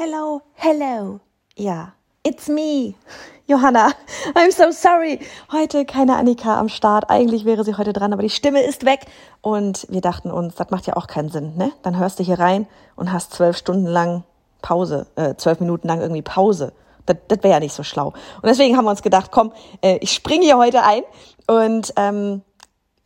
Hello, hello. Ja, it's me, Johanna. I'm so sorry. Heute keine Annika am Start. Eigentlich wäre sie heute dran, aber die Stimme ist weg. Und wir dachten uns, das macht ja auch keinen Sinn, ne? Dann hörst du hier rein und hast zwölf Stunden lang Pause, äh, zwölf Minuten lang irgendwie Pause. Das, das wäre ja nicht so schlau. Und deswegen haben wir uns gedacht, komm, äh, ich springe hier heute ein und ähm,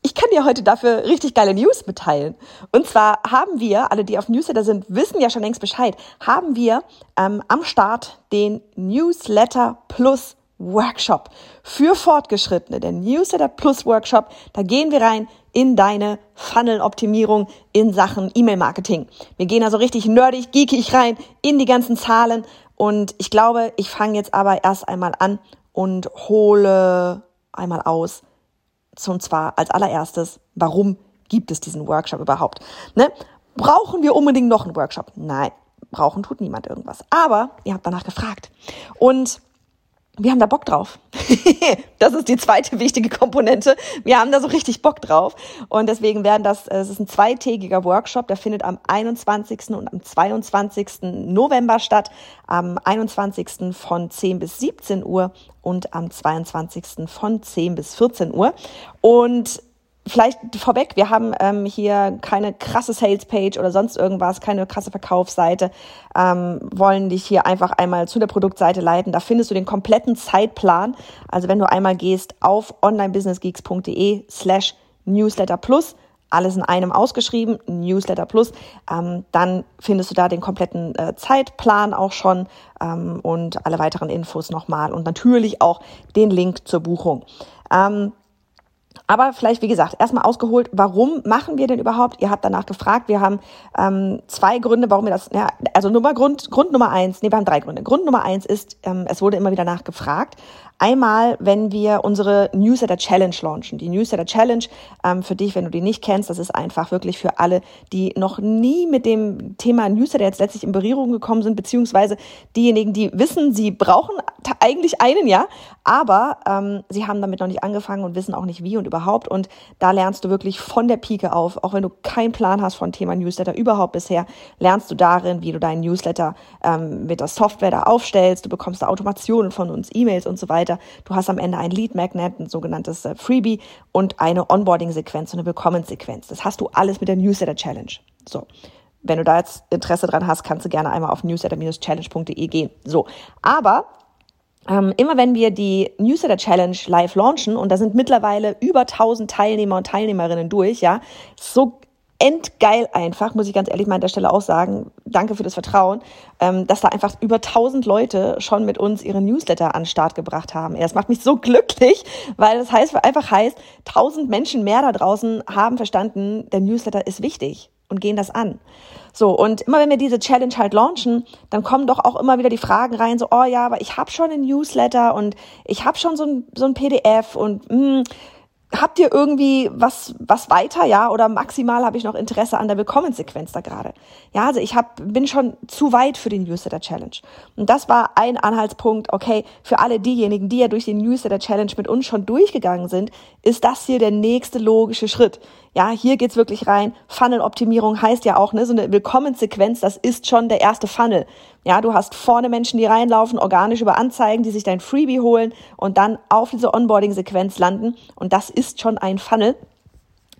ich kann dir heute dafür richtig geile News mitteilen. Und zwar haben wir, alle, die auf Newsletter sind, wissen ja schon längst Bescheid, haben wir ähm, am Start den Newsletter Plus Workshop für Fortgeschrittene. Der Newsletter Plus Workshop, da gehen wir rein in deine Funnel-Optimierung in Sachen E-Mail-Marketing. Wir gehen also richtig nerdig, geekig rein in die ganzen Zahlen. Und ich glaube, ich fange jetzt aber erst einmal an und hole einmal aus, und zwar als allererstes, warum gibt es diesen Workshop überhaupt? Ne? Brauchen wir unbedingt noch einen Workshop? Nein, brauchen tut niemand irgendwas. Aber ihr habt danach gefragt. Und wir haben da Bock drauf. das ist die zweite wichtige Komponente. Wir haben da so richtig Bock drauf. Und deswegen werden das, es ist ein zweitägiger Workshop, der findet am 21. und am 22. November statt. Am 21. von 10 bis 17 Uhr und am 22. von 10 bis 14 Uhr. Und Vielleicht vorweg, wir haben ähm, hier keine krasse Sales-Page oder sonst irgendwas, keine krasse Verkaufsseite, ähm, wollen dich hier einfach einmal zu der Produktseite leiten. Da findest du den kompletten Zeitplan. Also wenn du einmal gehst auf onlinebusinessgeeks.de slash newsletter plus, alles in einem ausgeschrieben, Newsletter Plus, ähm, dann findest du da den kompletten äh, Zeitplan auch schon ähm, und alle weiteren Infos nochmal und natürlich auch den Link zur Buchung. Ähm, aber vielleicht, wie gesagt, erstmal ausgeholt, warum machen wir denn überhaupt? Ihr habt danach gefragt. Wir haben ähm, zwei Gründe, warum wir das, ja, also Nummer, Grund, Grund Nummer eins, nee, wir haben drei Gründe. Grund Nummer eins ist, ähm, es wurde immer wieder nachgefragt, Einmal, wenn wir unsere Newsletter Challenge launchen. Die Newsletter Challenge, ähm, für dich, wenn du die nicht kennst, das ist einfach wirklich für alle, die noch nie mit dem Thema Newsletter jetzt letztlich in Berührung gekommen sind, beziehungsweise diejenigen, die wissen, sie brauchen eigentlich einen, ja, aber ähm, sie haben damit noch nicht angefangen und wissen auch nicht wie und überhaupt. Und da lernst du wirklich von der Pike auf, auch wenn du keinen Plan hast von Thema Newsletter überhaupt bisher, lernst du darin, wie du deinen Newsletter ähm, mit der Software da aufstellst. Du bekommst da Automationen von uns, E-Mails und so weiter weiter. Du hast am Ende ein Lead Magnet, ein sogenanntes äh, Freebie und eine Onboarding-Sequenz und eine Willkommenssequenz. Das hast du alles mit der Newsletter Challenge. So. Wenn du da jetzt Interesse dran hast, kannst du gerne einmal auf newsletter-challenge.de gehen. So. Aber ähm, immer wenn wir die Newsletter Challenge live launchen, und da sind mittlerweile über 1000 Teilnehmer und Teilnehmerinnen durch, ja, so endgeil einfach, muss ich ganz ehrlich mal an der Stelle auch sagen. Danke für das Vertrauen, ähm, dass da einfach über 1000 Leute schon mit uns ihre Newsletter an den Start gebracht haben. Das macht mich so glücklich, weil das heißt, einfach heißt, 1000 Menschen mehr da draußen haben verstanden, der Newsletter ist wichtig und gehen das an. So, und immer wenn wir diese Challenge halt launchen, dann kommen doch auch immer wieder die Fragen rein, so, oh ja, aber ich habe schon einen Newsletter und ich habe schon so ein, so ein PDF und mh, hm, habt ihr irgendwie was was weiter, ja, oder maximal habe ich noch Interesse an der Willkommenssequenz da gerade. Ja, also ich hab, bin schon zu weit für den Newsletter Challenge. Und das war ein Anhaltspunkt, okay, für alle diejenigen, die ja durch den Newsletter Challenge mit uns schon durchgegangen sind, ist das hier der nächste logische Schritt. Ja, hier geht's wirklich rein. Funnel-Optimierung heißt ja auch, ne, so eine Willkommenssequenz, das ist schon der erste Funnel. Ja, du hast vorne Menschen, die reinlaufen, organisch über Anzeigen, die sich dein Freebie holen und dann auf diese Onboarding-Sequenz landen. Und das ist schon ein Funnel.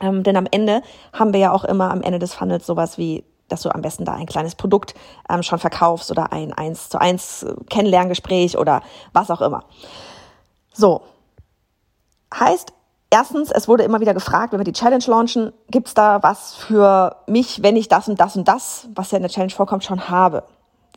Ähm, denn am Ende haben wir ja auch immer am Ende des Funnels sowas wie dass du am besten da ein kleines Produkt ähm, schon verkaufst oder ein eins zu eins Kennenlerngespräch oder was auch immer. So. Heißt, Erstens, es wurde immer wieder gefragt, wenn wir die Challenge launchen, gibt's da was für mich, wenn ich das und das und das, was ja in der Challenge vorkommt, schon habe?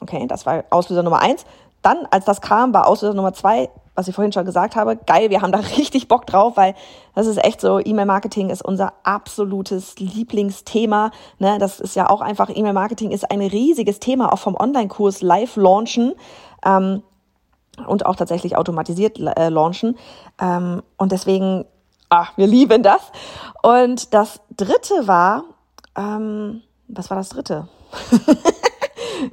Okay, das war Auslöser Nummer eins. Dann, als das kam, war Auslöser Nummer zwei, was ich vorhin schon gesagt habe, geil, wir haben da richtig Bock drauf, weil das ist echt so, E-Mail-Marketing ist unser absolutes Lieblingsthema. Ne? Das ist ja auch einfach, E-Mail-Marketing ist ein riesiges Thema, auch vom Online-Kurs live launchen. Ähm, und auch tatsächlich automatisiert äh, launchen. Ähm, und deswegen ah, wir lieben das. Und das dritte war, ähm, was war das dritte?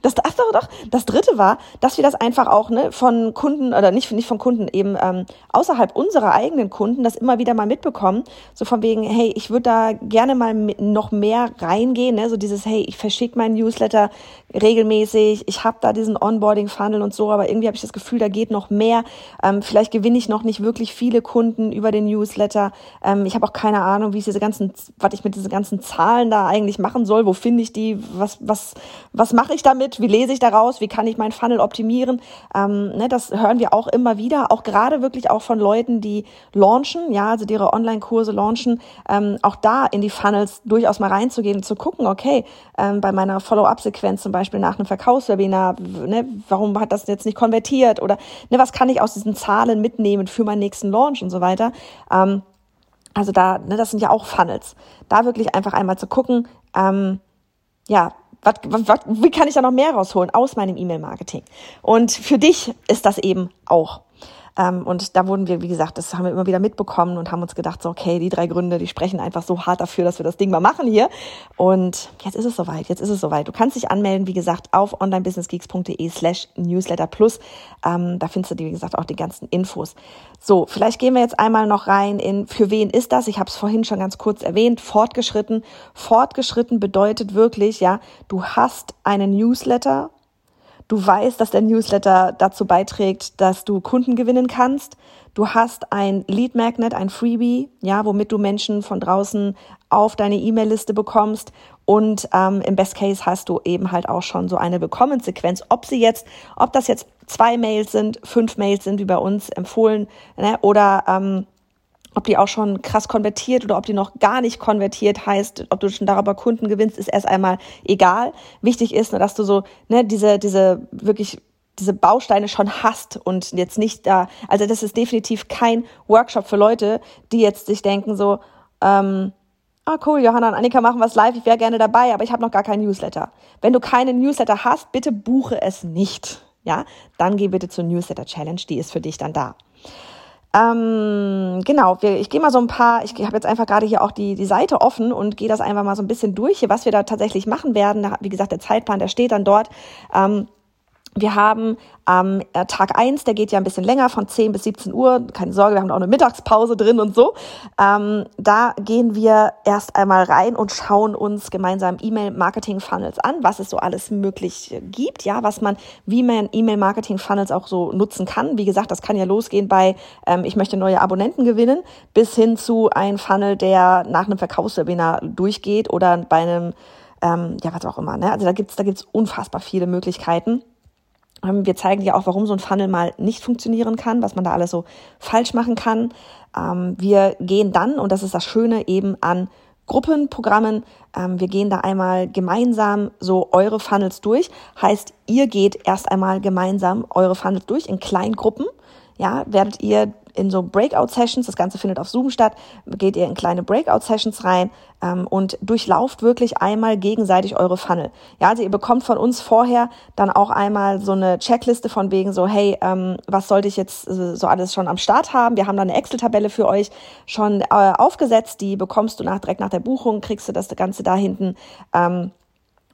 das, ach doch, doch, das dritte war, dass wir das einfach auch ne, von Kunden oder nicht, nicht von Kunden, eben ähm, außerhalb unserer eigenen Kunden das immer wieder mal mitbekommen. So von wegen, hey, ich würde da gerne mal noch mehr reingehen, ne? so dieses, hey, ich verschicke meinen Newsletter regelmäßig, ich habe da diesen Onboarding-Funnel und so, aber irgendwie habe ich das Gefühl, da geht noch mehr. Ähm, vielleicht gewinne ich noch nicht wirklich viele Kunden über den Newsletter. Ähm, ich habe auch keine Ahnung, wie ich diese ganzen, was ich mit diesen ganzen Zahlen da eigentlich machen soll. Wo finde ich die? Was, was, was mache ich damit? Wie lese ich daraus? Wie kann ich meinen Funnel optimieren? Ähm, ne, das hören wir auch immer wieder, auch gerade wirklich auch von Leuten, die launchen, ja, also die ihre Online-Kurse launchen, ähm, auch da in die Funnels durchaus mal reinzugehen und zu gucken, okay, ähm, bei meiner Follow-up-Sequenz zum Beispiel nach einem Verkaufswebinar, ne, warum hat das jetzt nicht konvertiert oder ne, was kann ich aus diesen Zahlen mitnehmen für meinen nächsten Launch und so weiter. Ähm, also da, ne, das sind ja auch Funnels. Da wirklich einfach einmal zu gucken, ähm, ja, wat, wat, wie kann ich da noch mehr rausholen aus meinem E-Mail-Marketing? Und für dich ist das eben auch. Ähm, und da wurden wir, wie gesagt, das haben wir immer wieder mitbekommen und haben uns gedacht, so, okay, die drei Gründe, die sprechen einfach so hart dafür, dass wir das Ding mal machen hier. Und jetzt ist es soweit, jetzt ist es soweit. Du kannst dich anmelden, wie gesagt, auf onlinebusinessgeeks.de slash newsletter plus. Ähm, da findest du, wie gesagt, auch die ganzen Infos. So, vielleicht gehen wir jetzt einmal noch rein in, für wen ist das? Ich habe es vorhin schon ganz kurz erwähnt, fortgeschritten. Fortgeschritten bedeutet wirklich, ja, du hast einen Newsletter, Du weißt, dass der Newsletter dazu beiträgt, dass du Kunden gewinnen kannst. Du hast ein Lead Magnet, ein Freebie, ja, womit du Menschen von draußen auf deine E-Mail-Liste bekommst. Und ähm, im Best Case hast du eben halt auch schon so eine Willkommenssequenz. Ob sie jetzt, ob das jetzt zwei Mails sind, fünf Mails sind, wie bei uns empfohlen, ne, oder ähm, ob die auch schon krass konvertiert oder ob die noch gar nicht konvertiert heißt, ob du schon darüber Kunden gewinnst, ist erst einmal egal. Wichtig ist nur, dass du so, ne, diese, diese wirklich diese Bausteine schon hast und jetzt nicht da, also das ist definitiv kein Workshop für Leute, die jetzt sich denken so, ähm, ah cool, Johanna und Annika machen was live, ich wäre gerne dabei, aber ich habe noch gar keinen Newsletter. Wenn du keinen Newsletter hast, bitte buche es nicht, ja, dann geh bitte zur Newsletter Challenge, die ist für dich dann da. Ähm, genau, wir, ich gehe mal so ein paar, ich habe jetzt einfach gerade hier auch die, die Seite offen und gehe das einfach mal so ein bisschen durch, was wir da tatsächlich machen werden. Wie gesagt, der Zeitplan, der steht dann dort. Ähm, wir haben am ähm, Tag eins, der geht ja ein bisschen länger, von 10 bis 17 Uhr. Keine Sorge, wir haben auch eine Mittagspause drin und so. Ähm, da gehen wir erst einmal rein und schauen uns gemeinsam E-Mail-Marketing-Funnels an, was es so alles möglich gibt, ja, was man, wie man E-Mail-Marketing-Funnels auch so nutzen kann. Wie gesagt, das kann ja losgehen bei, ähm, ich möchte neue Abonnenten gewinnen, bis hin zu ein Funnel, der nach einem Verkaufswebinar durchgeht oder bei einem, ähm, ja, was auch immer. Ne? Also da gibt's da gibt's unfassbar viele Möglichkeiten. Ähm, wir zeigen dir auch, warum so ein Funnel mal nicht funktionieren kann, was man da alles so falsch machen kann. Ähm, wir gehen dann, und das ist das Schöne, eben an Gruppenprogrammen. Ähm, wir gehen da einmal gemeinsam so eure Funnels durch. Heißt, ihr geht erst einmal gemeinsam eure Funnels durch in Kleingruppen. Ja, werdet ihr in so Breakout-Sessions, das Ganze findet auf Zoom statt, geht ihr in kleine Breakout-Sessions rein ähm, und durchlauft wirklich einmal gegenseitig eure Funnel. Ja, also ihr bekommt von uns vorher dann auch einmal so eine Checkliste von wegen so, hey, ähm, was sollte ich jetzt äh, so alles schon am Start haben? Wir haben da eine Excel-Tabelle für euch schon äh, aufgesetzt, die bekommst du nach, direkt nach der Buchung, kriegst du das Ganze da hinten ähm,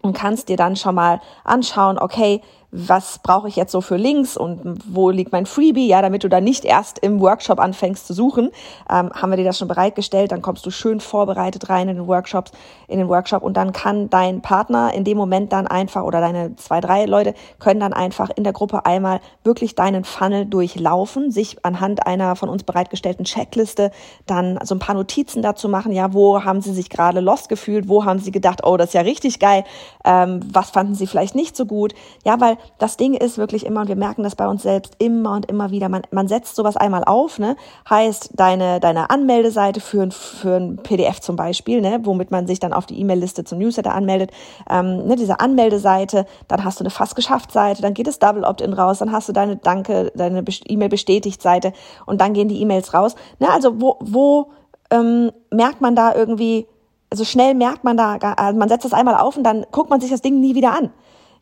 und kannst dir dann schon mal anschauen, okay, was brauche ich jetzt so für Links und wo liegt mein Freebie, ja, damit du da nicht erst im Workshop anfängst zu suchen, ähm, haben wir dir das schon bereitgestellt, dann kommst du schön vorbereitet rein in den Workshops, in den Workshop und dann kann dein Partner in dem Moment dann einfach oder deine zwei, drei Leute können dann einfach in der Gruppe einmal wirklich deinen Funnel durchlaufen, sich anhand einer von uns bereitgestellten Checkliste dann so ein paar Notizen dazu machen, ja, wo haben sie sich gerade lost gefühlt, wo haben sie gedacht, oh, das ist ja richtig geil, ähm, was fanden sie vielleicht nicht so gut, ja, weil das Ding ist wirklich immer, und wir merken das bei uns selbst immer und immer wieder, man, man setzt sowas einmal auf, ne? heißt deine, deine Anmeldeseite für, ein, für ein PDF zum Beispiel, ne? womit man sich dann auf die E-Mail-Liste zum Newsletter anmeldet, ähm, ne? diese Anmeldeseite, dann hast du eine fast geschafft Seite, dann geht das Double Opt-in raus, dann hast du deine Danke, deine E-Mail bestätigt Seite und dann gehen die E-Mails raus. Ne? Also wo, wo ähm, merkt man da irgendwie, also schnell merkt man da, also man setzt das einmal auf und dann guckt man sich das Ding nie wieder an.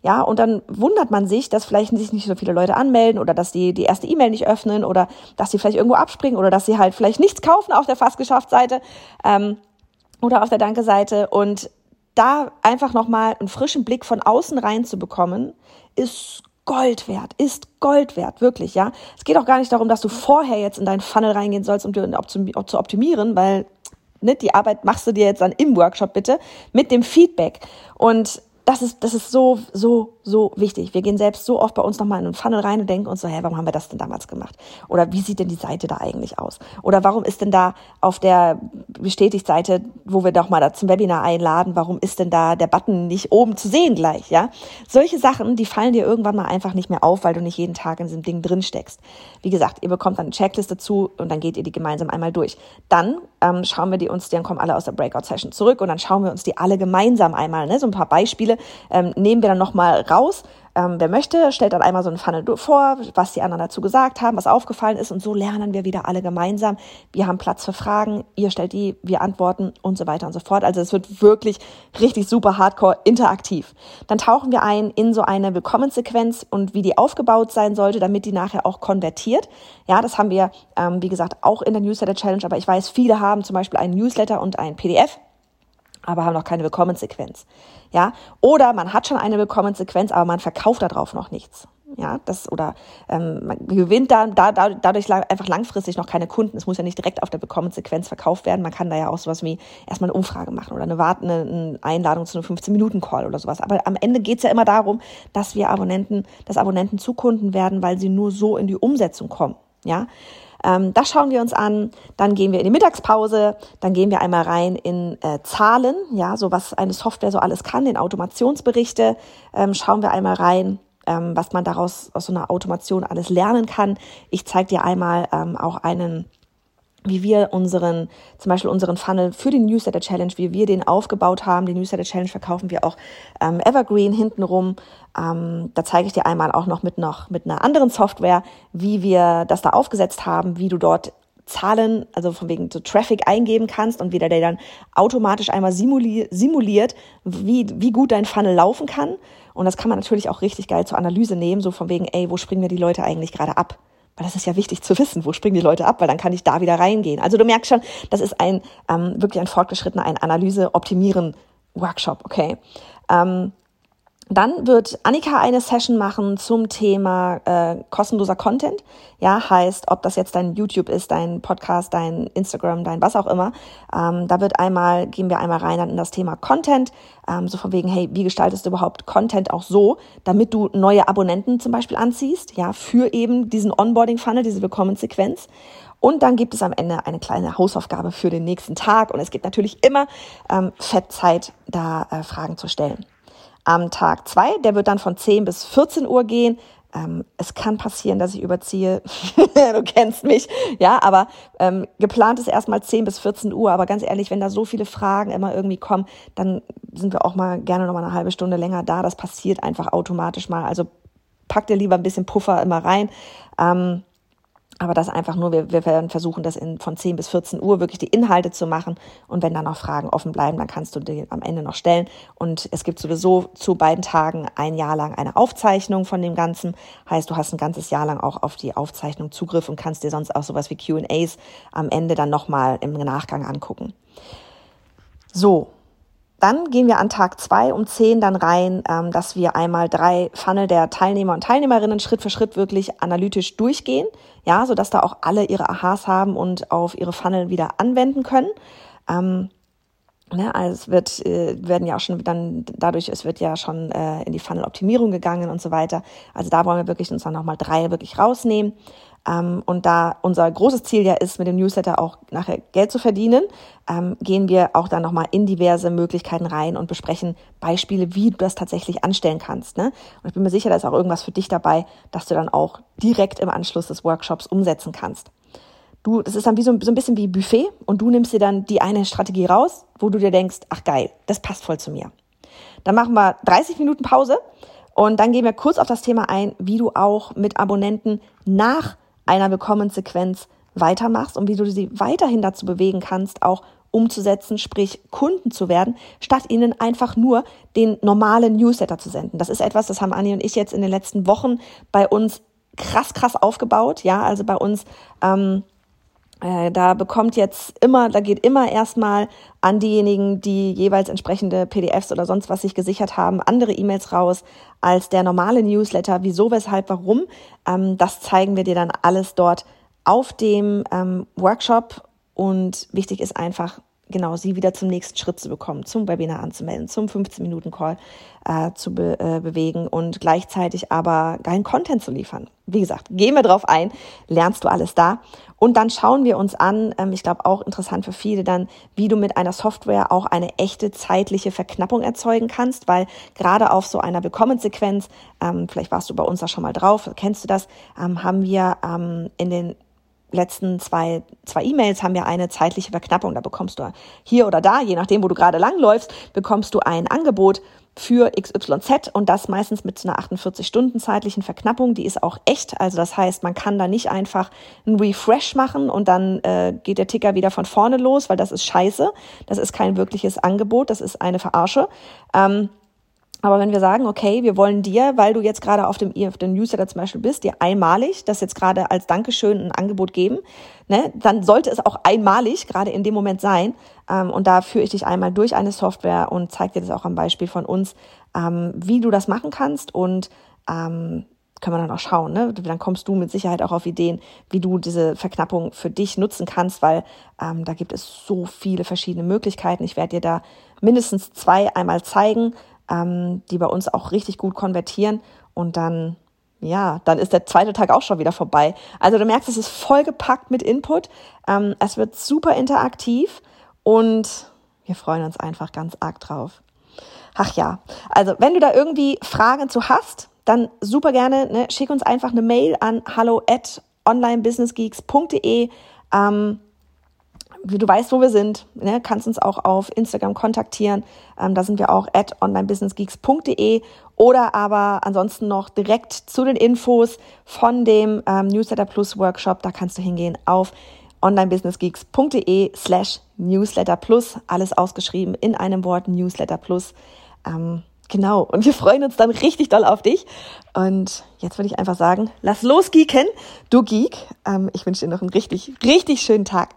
Ja, und dann wundert man sich, dass vielleicht sich nicht so viele Leute anmelden oder dass die die erste E-Mail nicht öffnen oder dass sie vielleicht irgendwo abspringen oder dass sie halt vielleicht nichts kaufen auf der fast geschafft Seite ähm, oder auf der Danke-Seite. Und da einfach nochmal einen frischen Blick von außen reinzubekommen, ist Gold wert, ist Gold wert, wirklich, ja. Es geht auch gar nicht darum, dass du vorher jetzt in deinen Funnel reingehen sollst, um dir zu optimieren, weil ne, die Arbeit machst du dir jetzt dann im Workshop bitte mit dem Feedback. Und das ist, das ist so, so, so wichtig. Wir gehen selbst so oft bei uns nochmal in einen Funnel rein und denken uns so, hä, warum haben wir das denn damals gemacht? Oder wie sieht denn die Seite da eigentlich aus? Oder warum ist denn da auf der Bestätigt-Seite, wo wir doch mal da zum Webinar einladen, warum ist denn da der Button nicht oben zu sehen gleich, ja? Solche Sachen, die fallen dir irgendwann mal einfach nicht mehr auf, weil du nicht jeden Tag in diesem Ding drin steckst. Wie gesagt, ihr bekommt dann eine Checkliste zu und dann geht ihr die gemeinsam einmal durch. Dann ähm, schauen wir die uns, dann kommen alle aus der Breakout-Session zurück und dann schauen wir uns die alle gemeinsam einmal, ne, so ein paar Beispiele ähm, nehmen wir dann nochmal raus. Ähm, wer möchte, stellt dann einmal so ein Funnel vor, was die anderen dazu gesagt haben, was aufgefallen ist und so lernen wir wieder alle gemeinsam. Wir haben Platz für Fragen, ihr stellt die, wir antworten und so weiter und so fort. Also es wird wirklich richtig super hardcore interaktiv. Dann tauchen wir ein in so eine Willkommenssequenz und wie die aufgebaut sein sollte, damit die nachher auch konvertiert. Ja, das haben wir, ähm, wie gesagt, auch in der Newsletter Challenge, aber ich weiß, viele haben zum Beispiel einen Newsletter und ein PDF aber haben noch keine Willkommenssequenz. Ja, oder man hat schon eine Willkommenssequenz, aber man verkauft darauf noch nichts. Ja, das oder ähm, man gewinnt da, da, da dadurch einfach langfristig noch keine Kunden. Es muss ja nicht direkt auf der Willkommenssequenz verkauft werden. Man kann da ja auch sowas wie erstmal eine Umfrage machen oder eine, Wart eine, eine Einladung zu einem 15-Minuten-Call oder sowas. Aber am Ende geht's ja immer darum, dass wir Abonnenten, dass Abonnenten zu Kunden werden, weil sie nur so in die Umsetzung kommen. Ja, ähm, das schauen wir uns an. Dann gehen wir in die Mittagspause. Dann gehen wir einmal rein in äh, Zahlen, ja, so was eine Software so alles kann, in Automationsberichte. Ähm, schauen wir einmal rein ähm, was man daraus aus so einer Automation alles lernen kann. Ich zeige dir einmal ähm, auch einen wie wir unseren, zum Beispiel unseren Funnel für die Newsletter Challenge, wie wir den aufgebaut haben. Die Newsletter Challenge verkaufen wir auch ähm, Evergreen hintenrum. Ähm, da zeige ich dir einmal auch noch mit noch mit einer anderen Software, wie wir das da aufgesetzt haben, wie du dort Zahlen, also von wegen so Traffic eingeben kannst und wieder der dann automatisch einmal simuliert, simuliert wie, wie gut dein Funnel laufen kann. Und das kann man natürlich auch richtig geil zur Analyse nehmen, so von wegen, ey, wo springen mir die Leute eigentlich gerade ab? Weil das ist ja wichtig zu wissen, wo springen die Leute ab, weil dann kann ich da wieder reingehen. Also du merkst schon, das ist ein ähm, wirklich ein fortgeschrittener, ein Analyse-Optimieren-Workshop, okay? Ähm, dann wird Annika eine Session machen zum Thema äh, kostenloser Content. Ja, heißt, ob das jetzt dein YouTube ist, dein Podcast, dein Instagram, dein was auch immer. Ähm, da wird einmal, gehen wir einmal rein in das Thema Content. Ähm, so von wegen, hey, wie gestaltest du überhaupt Content auch so, damit du neue Abonnenten zum Beispiel anziehst, ja, für eben diesen Onboarding-Funnel, diese Willkommenssequenz. Und dann gibt es am Ende eine kleine Hausaufgabe für den nächsten Tag. Und es gibt natürlich immer ähm, Fettzeit, da äh, Fragen zu stellen am Tag zwei. Der wird dann von 10 bis 14 Uhr gehen. Ähm, es kann passieren, dass ich überziehe. du kennst mich. Ja, aber ähm, geplant ist erstmal 10 bis 14 Uhr. Aber ganz ehrlich, wenn da so viele Fragen immer irgendwie kommen, dann sind wir auch mal gerne noch mal eine halbe Stunde länger da. Das passiert einfach automatisch mal. Also pack dir lieber ein bisschen Puffer immer rein. Ähm, aber das einfach nur, wir, wir werden versuchen, das in, von 10 bis 14 Uhr wirklich die Inhalte zu machen. Und wenn da noch Fragen offen bleiben, dann kannst du die am Ende noch stellen. Und es gibt sowieso zu beiden Tagen ein Jahr lang eine Aufzeichnung von dem Ganzen. Heißt, du hast ein ganzes Jahr lang auch auf die Aufzeichnung Zugriff und kannst dir sonst auch sowas wie QAs am Ende dann nochmal im Nachgang angucken. So, dann gehen wir an Tag zwei um zehn dann rein, ähm, dass wir einmal drei Funnel der Teilnehmer und Teilnehmerinnen Schritt für Schritt wirklich analytisch durchgehen, ja, so dass da auch alle ihre Aha's haben und auf ihre Funnel wieder anwenden können. Ähm, Ne, also es wird, äh, werden ja auch schon dann dadurch, es wird ja schon äh, in die Funnel-Optimierung gegangen und so weiter. Also da wollen wir wirklich uns dann nochmal drei wirklich rausnehmen. Ähm, und da unser großes Ziel ja ist, mit dem Newsletter auch nachher Geld zu verdienen, ähm, gehen wir auch dann nochmal in diverse Möglichkeiten rein und besprechen Beispiele, wie du das tatsächlich anstellen kannst. Ne? Und ich bin mir sicher, da ist auch irgendwas für dich dabei, dass du dann auch direkt im Anschluss des Workshops umsetzen kannst. Du, das ist dann wie so, so ein bisschen wie Buffet und du nimmst dir dann die eine Strategie raus, wo du dir denkst, ach geil, das passt voll zu mir. Dann machen wir 30 Minuten Pause und dann gehen wir kurz auf das Thema ein, wie du auch mit Abonnenten nach einer Willkommenssequenz weitermachst und wie du sie weiterhin dazu bewegen kannst, auch umzusetzen, sprich Kunden zu werden, statt ihnen einfach nur den normalen Newsletter zu senden. Das ist etwas, das haben Anni und ich jetzt in den letzten Wochen bei uns krass, krass aufgebaut. Ja, also bei uns ähm, äh, da bekommt jetzt immer, da geht immer erstmal an diejenigen, die jeweils entsprechende PDFs oder sonst was sich gesichert haben, andere E-Mails raus als der normale Newsletter. Wieso, weshalb, warum? Ähm, das zeigen wir dir dann alles dort auf dem ähm, Workshop. Und wichtig ist einfach, genau sie wieder zum nächsten Schritt zu bekommen, zum Webinar anzumelden, zum 15-Minuten-Call äh, zu be äh, bewegen und gleichzeitig aber geilen Content zu liefern. Wie gesagt, gehen wir drauf ein, lernst du alles da. Und dann schauen wir uns an, ähm, ich glaube auch interessant für viele dann, wie du mit einer Software auch eine echte zeitliche Verknappung erzeugen kannst, weil gerade auf so einer Willkommenssequenz, ähm, vielleicht warst du bei uns da schon mal drauf, kennst du das, ähm, haben wir ähm, in den letzten zwei, zwei E-Mails haben wir eine zeitliche Verknappung. Da bekommst du hier oder da, je nachdem, wo du gerade langläufst, bekommst du ein Angebot für XYZ und das meistens mit einer 48 Stunden zeitlichen Verknappung. Die ist auch echt. Also das heißt, man kann da nicht einfach ein Refresh machen und dann äh, geht der Ticker wieder von vorne los, weil das ist scheiße. Das ist kein wirkliches Angebot. Das ist eine Verarsche. Ähm, aber wenn wir sagen, okay, wir wollen dir, weil du jetzt gerade auf dem, auf dem Newsletter zum Beispiel bist, dir einmalig das jetzt gerade als Dankeschön ein Angebot geben, ne, dann sollte es auch einmalig gerade in dem Moment sein. Ähm, und da führe ich dich einmal durch eine Software und zeige dir das auch am Beispiel von uns, ähm, wie du das machen kannst und ähm, können wir dann auch schauen, ne? Dann kommst du mit Sicherheit auch auf Ideen, wie du diese Verknappung für dich nutzen kannst, weil ähm, da gibt es so viele verschiedene Möglichkeiten. Ich werde dir da mindestens zwei einmal zeigen, ähm, die bei uns auch richtig gut konvertieren und dann ja, dann ist der zweite Tag auch schon wieder vorbei. Also du merkst, es ist vollgepackt mit Input. Ähm, es wird super interaktiv und wir freuen uns einfach ganz arg drauf. Ach ja, also wenn du da irgendwie Fragen zu hast, dann super gerne, ne, schick uns einfach eine Mail an hallo at onlinebusinessgeeks.de. Ähm, du weißt, wo wir sind, ne, kannst uns auch auf Instagram kontaktieren. Ähm, da sind wir auch at onlinebusinessgeeks.de oder aber ansonsten noch direkt zu den Infos von dem ähm, Newsletter Plus Workshop. Da kannst du hingehen auf onlinebusinessgeeks.de slash Newsletter Plus. Alles ausgeschrieben in einem Wort Newsletter Plus. Ähm, genau. Und wir freuen uns dann richtig doll auf dich. Und jetzt würde ich einfach sagen, lass los geeken, du Geek. Ähm, ich wünsche dir noch einen richtig, richtig schönen Tag.